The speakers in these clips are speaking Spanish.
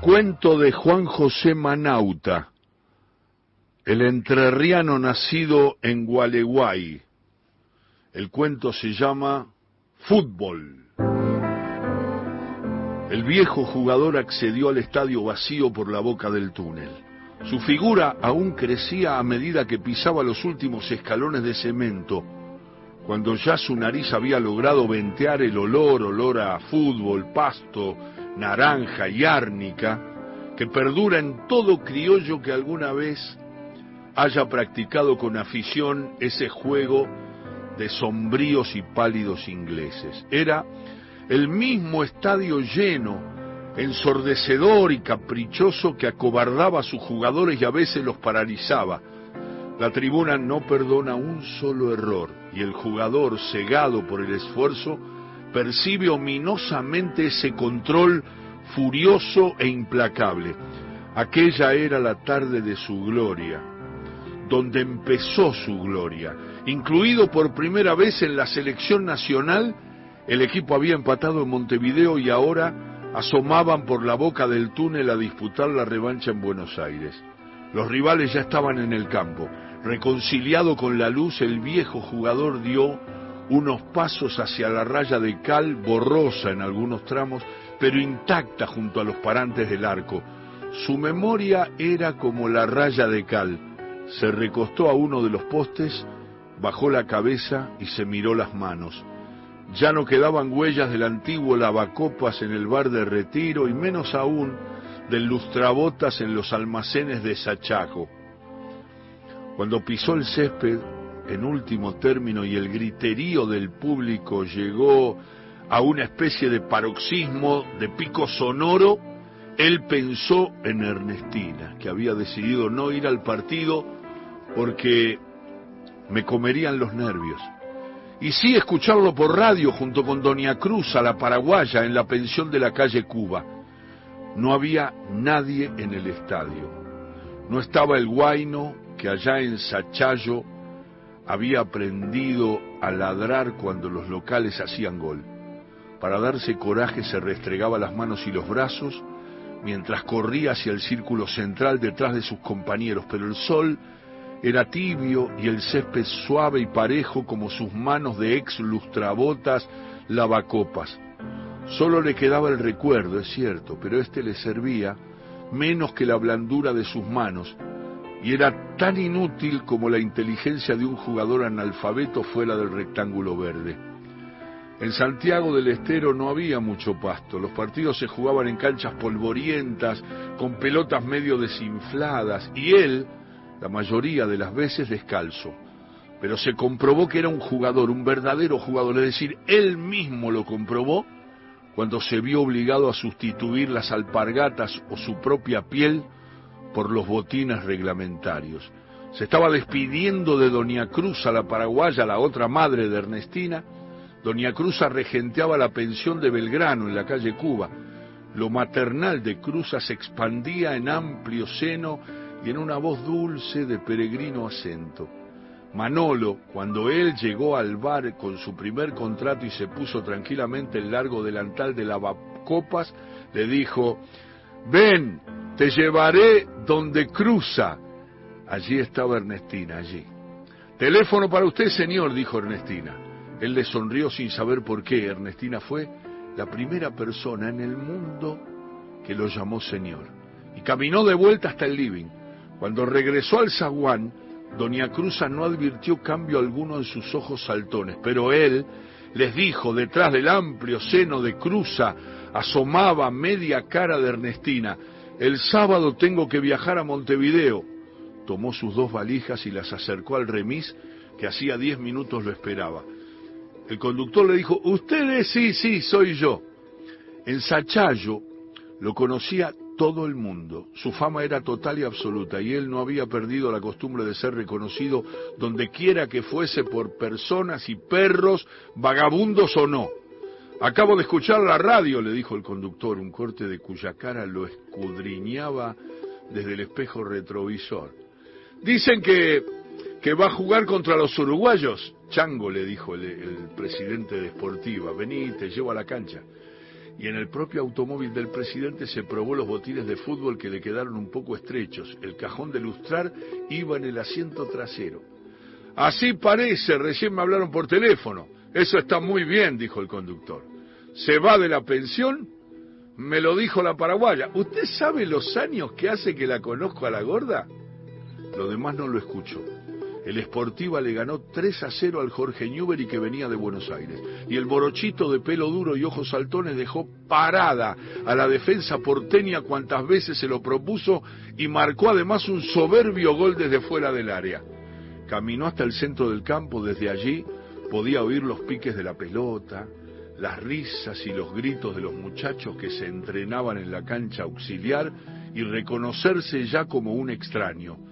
Cuento de Juan José Manauta, el entrerriano nacido en Gualeguay. El cuento se llama Fútbol. El viejo jugador accedió al estadio vacío por la boca del túnel. Su figura aún crecía a medida que pisaba los últimos escalones de cemento, cuando ya su nariz había logrado ventear el olor, olor a fútbol, pasto, naranja y árnica, que perdura en todo criollo que alguna vez haya practicado con afición ese juego de sombríos y pálidos ingleses. Era el mismo estadio lleno, ensordecedor y caprichoso que acobardaba a sus jugadores y a veces los paralizaba. La tribuna no perdona un solo error y el jugador, cegado por el esfuerzo, percibe ominosamente ese control furioso e implacable. Aquella era la tarde de su gloria, donde empezó su gloria. Incluido por primera vez en la selección nacional, el equipo había empatado en Montevideo y ahora asomaban por la boca del túnel a disputar la revancha en Buenos Aires. Los rivales ya estaban en el campo. Reconciliado con la luz, el viejo jugador dio unos pasos hacia la raya de cal, borrosa en algunos tramos, pero intacta junto a los parantes del arco. Su memoria era como la raya de cal. Se recostó a uno de los postes, bajó la cabeza y se miró las manos. Ya no quedaban huellas del antiguo lavacopas en el bar de retiro y menos aún del lustrabotas en los almacenes de Sachajo. Cuando pisó el césped, en último término, y el griterío del público llegó a una especie de paroxismo de pico sonoro, él pensó en Ernestina, que había decidido no ir al partido porque me comerían los nervios. Y sí escucharlo por radio junto con Doña Cruz a la paraguaya en la pensión de la calle Cuba. No había nadie en el estadio. No estaba el guaino que allá en Sachayo había aprendido a ladrar cuando los locales hacían gol. Para darse coraje se restregaba las manos y los brazos mientras corría hacia el círculo central detrás de sus compañeros, pero el sol era tibio y el césped suave y parejo como sus manos de ex lustrabotas lavacopas. Solo le quedaba el recuerdo, es cierto, pero este le servía menos que la blandura de sus manos, y era tan inútil como la inteligencia de un jugador analfabeto fuera del rectángulo verde. En Santiago del Estero no había mucho pasto, los partidos se jugaban en canchas polvorientas, con pelotas medio desinfladas, y él, la mayoría de las veces, descalzo. Pero se comprobó que era un jugador, un verdadero jugador, es decir, él mismo lo comprobó cuando se vio obligado a sustituir las alpargatas o su propia piel por los botines reglamentarios. Se estaba despidiendo de Doña Cruz a la paraguaya, la otra madre de Ernestina, Doña Cruza regenteaba la pensión de Belgrano en la calle Cuba. Lo maternal de Cruza se expandía en amplio seno y en una voz dulce de peregrino acento. Manolo, cuando él llegó al bar con su primer contrato y se puso tranquilamente el largo delantal de lavacopas, le dijo, ven, te llevaré donde cruza. Allí estaba Ernestina, allí. Teléfono para usted, señor, dijo Ernestina. Él le sonrió sin saber por qué. Ernestina fue la primera persona en el mundo que lo llamó señor. Y caminó de vuelta hasta el living. Cuando regresó al zaguán, Doña Cruza no advirtió cambio alguno en sus ojos saltones, pero él les dijo, detrás del amplio seno de Cruza asomaba media cara de Ernestina, el sábado tengo que viajar a Montevideo. Tomó sus dos valijas y las acercó al remis que hacía diez minutos lo esperaba. El conductor le dijo, ustedes sí, sí, soy yo. En Sachayo lo conocía todo el mundo. Su fama era total y absoluta y él no había perdido la costumbre de ser reconocido donde quiera que fuese por personas y perros, vagabundos o no. Acabo de escuchar la radio, le dijo el conductor, un corte de cuya cara lo escudriñaba desde el espejo retrovisor. Dicen que, que va a jugar contra los uruguayos. Chango, le dijo el, el presidente de Sportiva, vení, te llevo a la cancha. y en el propio automóvil del presidente se probó los botines de fútbol que le quedaron un poco estrechos. El cajón de lustrar iba en el asiento trasero. Así parece, recién me hablaron por teléfono. Eso está muy bien, dijo el conductor. ¿Se va de la pensión? Me lo dijo la paraguaya. ¿Usted sabe los años que hace que la conozco a la gorda? Lo demás no lo escuchó. El Sportiva le ganó 3 a 0 al Jorge Newbery que venía de Buenos Aires. Y el Borochito de pelo duro y ojos saltones dejó parada a la defensa porteña cuantas veces se lo propuso y marcó además un soberbio gol desde fuera del área. Caminó hasta el centro del campo, desde allí podía oír los piques de la pelota, las risas y los gritos de los muchachos que se entrenaban en la cancha auxiliar y reconocerse ya como un extraño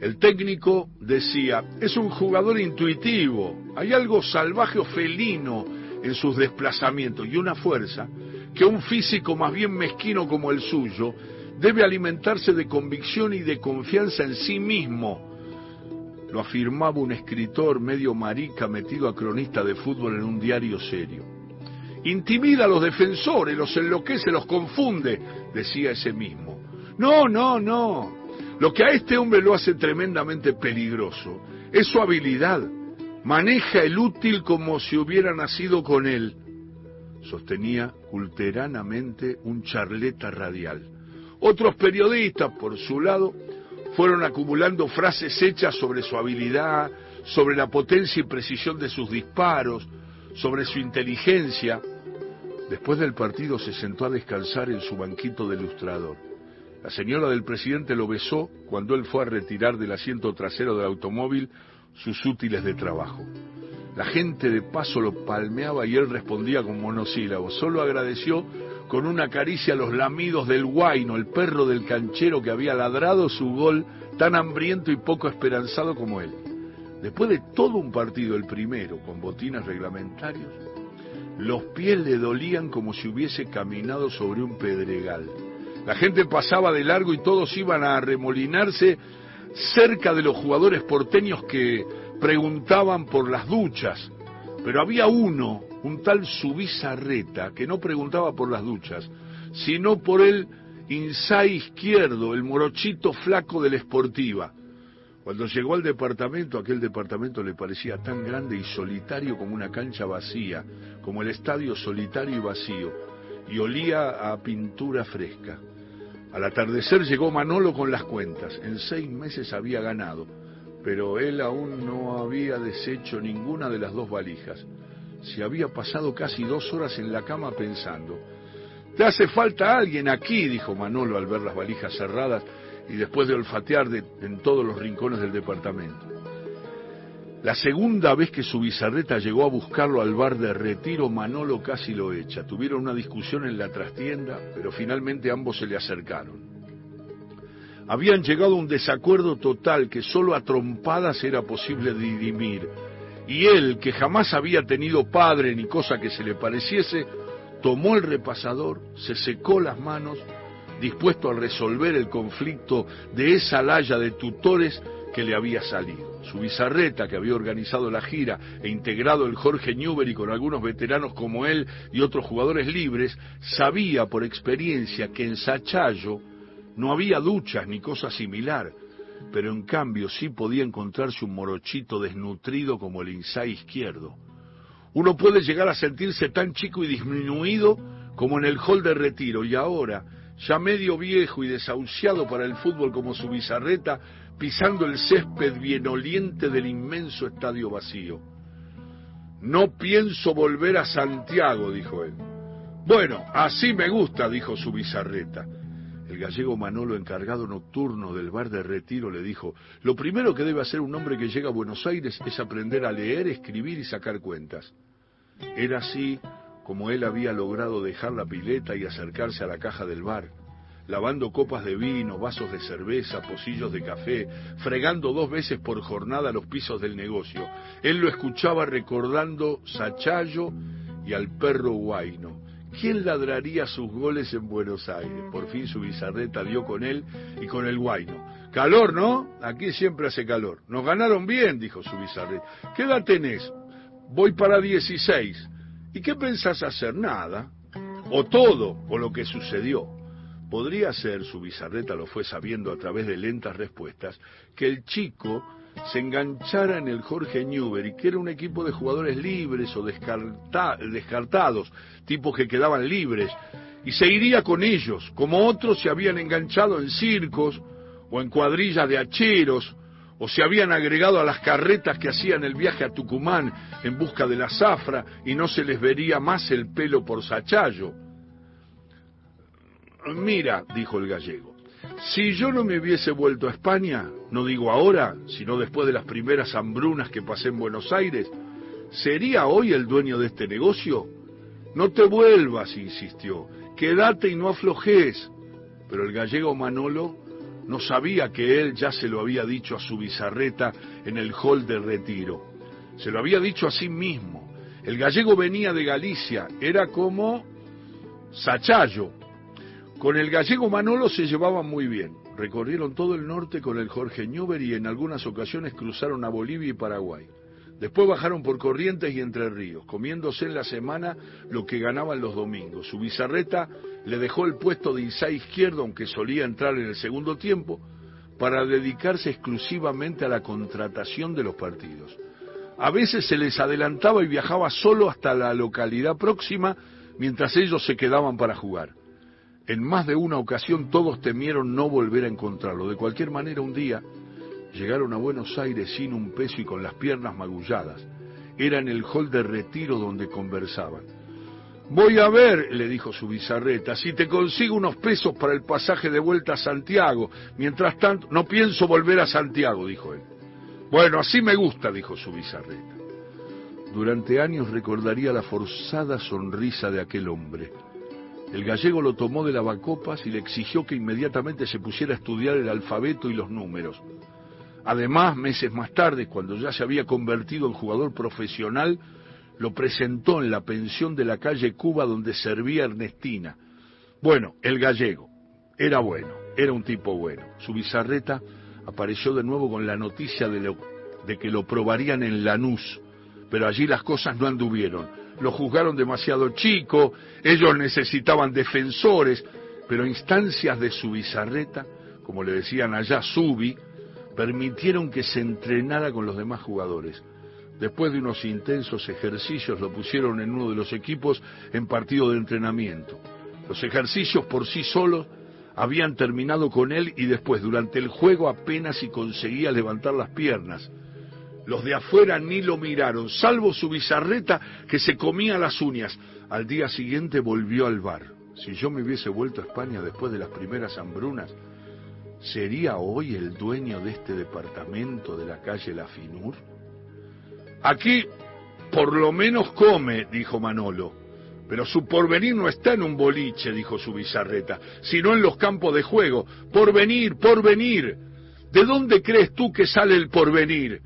el técnico decía, es un jugador intuitivo, hay algo salvaje o felino en sus desplazamientos y una fuerza que un físico más bien mezquino como el suyo debe alimentarse de convicción y de confianza en sí mismo. Lo afirmaba un escritor medio marica metido a cronista de fútbol en un diario serio. Intimida a los defensores, los enloquece, los confunde, decía ese mismo. No, no, no. Lo que a este hombre lo hace tremendamente peligroso es su habilidad. Maneja el útil como si hubiera nacido con él. Sostenía culteranamente un charleta radial. Otros periodistas, por su lado, fueron acumulando frases hechas sobre su habilidad, sobre la potencia y precisión de sus disparos, sobre su inteligencia. Después del partido se sentó a descansar en su banquito de ilustrador. La señora del presidente lo besó cuando él fue a retirar del asiento trasero del automóvil sus útiles de trabajo. La gente de paso lo palmeaba y él respondía con monosílabos. Solo agradeció con una caricia a los lamidos del guaino, el perro del canchero que había ladrado su gol tan hambriento y poco esperanzado como él. Después de todo un partido, el primero, con botines reglamentarios, los pies le dolían como si hubiese caminado sobre un pedregal. La gente pasaba de largo y todos iban a remolinarse cerca de los jugadores porteños que preguntaban por las duchas. Pero había uno, un tal Subizarreta, que no preguntaba por las duchas, sino por el inside izquierdo, el morochito flaco de la esportiva. Cuando llegó al departamento, aquel departamento le parecía tan grande y solitario como una cancha vacía, como el estadio solitario y vacío, y olía a pintura fresca. Al atardecer llegó Manolo con las cuentas. En seis meses había ganado, pero él aún no había deshecho ninguna de las dos valijas. Se había pasado casi dos horas en la cama pensando. Te hace falta alguien aquí, dijo Manolo al ver las valijas cerradas y después de olfatear en todos los rincones del departamento. La segunda vez que su bizarreta llegó a buscarlo al bar de retiro, Manolo casi lo echa. Tuvieron una discusión en la trastienda, pero finalmente ambos se le acercaron. Habían llegado a un desacuerdo total que solo a trompadas era posible dirimir. Y él, que jamás había tenido padre ni cosa que se le pareciese, tomó el repasador, se secó las manos, dispuesto a resolver el conflicto de esa laya de tutores que le había salido. Su bizarreta, que había organizado la gira e integrado el Jorge Newbery con algunos veteranos como él y otros jugadores libres, sabía por experiencia que en Sachayo no había duchas ni cosa similar, pero en cambio sí podía encontrarse un morochito desnutrido como el inside izquierdo. Uno puede llegar a sentirse tan chico y disminuido como en el hall de retiro y ahora, ya medio viejo y desahuciado para el fútbol como su bizarreta, pisando el césped bienoliente del inmenso estadio vacío. No pienso volver a Santiago, dijo él. Bueno, así me gusta, dijo su bizarreta. El gallego Manolo, encargado nocturno del bar de retiro, le dijo, lo primero que debe hacer un hombre que llega a Buenos Aires es aprender a leer, escribir y sacar cuentas. Era así como él había logrado dejar la pileta y acercarse a la caja del bar lavando copas de vino, vasos de cerveza, pocillos de café, fregando dos veces por jornada los pisos del negocio. Él lo escuchaba recordando Sachayo y al perro Guaino. ¿Quién ladraría sus goles en Buenos Aires? Por fin su bizarreta dio con él y con el Guaino. Calor, ¿no? Aquí siempre hace calor. Nos ganaron bien, dijo su bizarreta. ¿Qué edad tenés? Voy para 16. ¿Y qué pensás hacer? Nada. o todo, o lo que sucedió. Podría ser, su bizarreta lo fue sabiendo a través de lentas respuestas, que el chico se enganchara en el Jorge Newbery, que era un equipo de jugadores libres o descartados, tipos que quedaban libres, y se iría con ellos, como otros se habían enganchado en circos o en cuadrillas de hacheros, o se habían agregado a las carretas que hacían el viaje a Tucumán en busca de la zafra y no se les vería más el pelo por sachayo. Mira, dijo el gallego, si yo no me hubiese vuelto a España, no digo ahora, sino después de las primeras hambrunas que pasé en Buenos Aires, ¿sería hoy el dueño de este negocio? No te vuelvas, insistió, quédate y no aflojes. Pero el gallego Manolo no sabía que él ya se lo había dicho a su bizarreta en el hall de retiro. Se lo había dicho a sí mismo. El gallego venía de Galicia, era como Sachayo. Con el gallego Manolo se llevaban muy bien. Recorrieron todo el norte con el Jorge Ñuber y en algunas ocasiones cruzaron a Bolivia y Paraguay. Después bajaron por Corrientes y Entre Ríos, comiéndose en la semana lo que ganaban los domingos. Su bizarreta le dejó el puesto de Insá izquierdo, aunque solía entrar en el segundo tiempo, para dedicarse exclusivamente a la contratación de los partidos. A veces se les adelantaba y viajaba solo hasta la localidad próxima mientras ellos se quedaban para jugar. En más de una ocasión todos temieron no volver a encontrarlo. De cualquier manera, un día, Llegaron a Buenos Aires sin un peso y con las piernas magulladas. Era en el hall de retiro donde conversaban. Voy a ver, le dijo su bizarreta, si te consigo unos pesos para el pasaje de vuelta a Santiago. Mientras tanto, no pienso volver a Santiago, dijo él. Bueno, así me gusta, dijo su bizarreta. Durante años recordaría la forzada sonrisa de aquel hombre. El gallego lo tomó de lavacopas y le exigió que inmediatamente se pusiera a estudiar el alfabeto y los números. Además, meses más tarde, cuando ya se había convertido en jugador profesional, lo presentó en la pensión de la calle Cuba donde servía Ernestina. Bueno, el gallego. Era bueno, era un tipo bueno. Su bizarreta apareció de nuevo con la noticia de, de que lo probarían en Lanús, pero allí las cosas no anduvieron. Lo juzgaron demasiado chico, ellos necesitaban defensores, pero instancias de su bizarreta, como le decían allá, Subi, permitieron que se entrenara con los demás jugadores. Después de unos intensos ejercicios lo pusieron en uno de los equipos en partido de entrenamiento. Los ejercicios por sí solos habían terminado con él y después durante el juego apenas si conseguía levantar las piernas. Los de afuera ni lo miraron, salvo su bizarreta que se comía las uñas. Al día siguiente volvió al bar. Si yo me hubiese vuelto a España después de las primeras hambrunas, ¿Sería hoy el dueño de este departamento de la calle La Finur? Aquí por lo menos come, dijo Manolo. Pero su porvenir no está en un boliche, dijo su bizarreta, sino en los campos de juego. Porvenir, porvenir. ¿De dónde crees tú que sale el porvenir?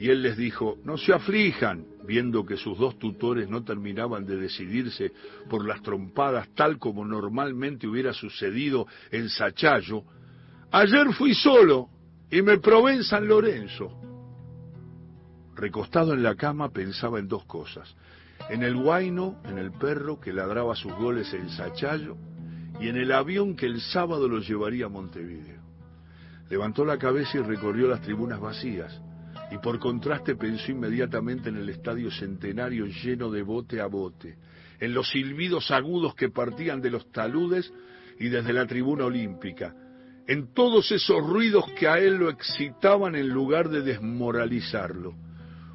Y él les dijo, no se aflijan, viendo que sus dos tutores no terminaban de decidirse por las trompadas tal como normalmente hubiera sucedido en Sachayo, Ayer fui solo y me probé en San Lorenzo. Recostado en la cama pensaba en dos cosas. En el guaino, en el perro que ladraba sus goles en Sachayo y en el avión que el sábado lo llevaría a Montevideo. Levantó la cabeza y recorrió las tribunas vacías y por contraste pensó inmediatamente en el estadio centenario lleno de bote a bote, en los silbidos agudos que partían de los taludes y desde la tribuna olímpica, en todos esos ruidos que a él lo excitaban en lugar de desmoralizarlo.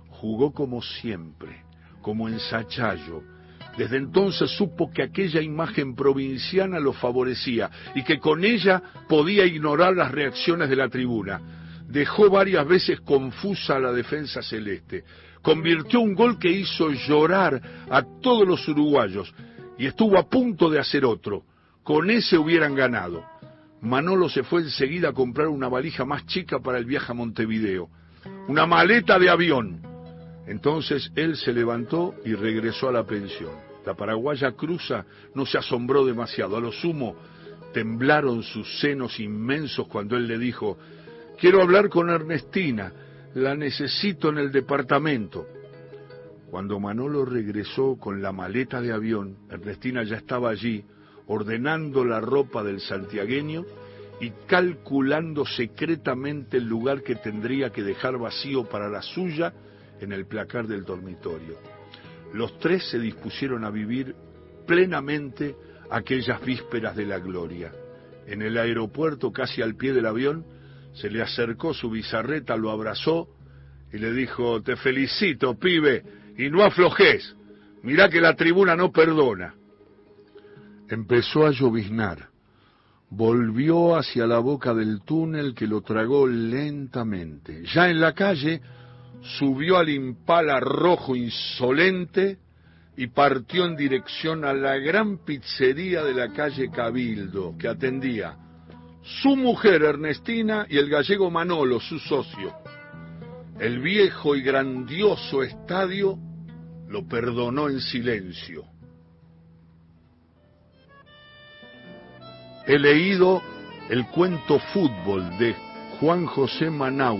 Jugó como siempre, como en Sachayo. Desde entonces supo que aquella imagen provinciana lo favorecía y que con ella podía ignorar las reacciones de la tribuna. Dejó varias veces confusa a la defensa celeste. Convirtió un gol que hizo llorar a todos los uruguayos y estuvo a punto de hacer otro. Con ese hubieran ganado. Manolo se fue enseguida a comprar una valija más chica para el viaje a Montevideo, una maleta de avión. Entonces él se levantó y regresó a la pensión. La paraguaya Cruza no se asombró demasiado, a lo sumo temblaron sus senos inmensos cuando él le dijo, quiero hablar con Ernestina, la necesito en el departamento. Cuando Manolo regresó con la maleta de avión, Ernestina ya estaba allí, ordenando la ropa del santiagueño y calculando secretamente el lugar que tendría que dejar vacío para la suya en el placar del dormitorio. Los tres se dispusieron a vivir plenamente aquellas vísperas de la gloria. En el aeropuerto, casi al pie del avión, se le acercó su bizarreta, lo abrazó y le dijo, te felicito, pibe, y no aflojes, mirá que la tribuna no perdona. Empezó a lloviznar, volvió hacia la boca del túnel que lo tragó lentamente. Ya en la calle, subió al impala rojo insolente y partió en dirección a la gran pizzería de la calle Cabildo, que atendía su mujer Ernestina y el gallego Manolo, su socio. El viejo y grandioso estadio lo perdonó en silencio. He leído el cuento Fútbol de Juan José Manau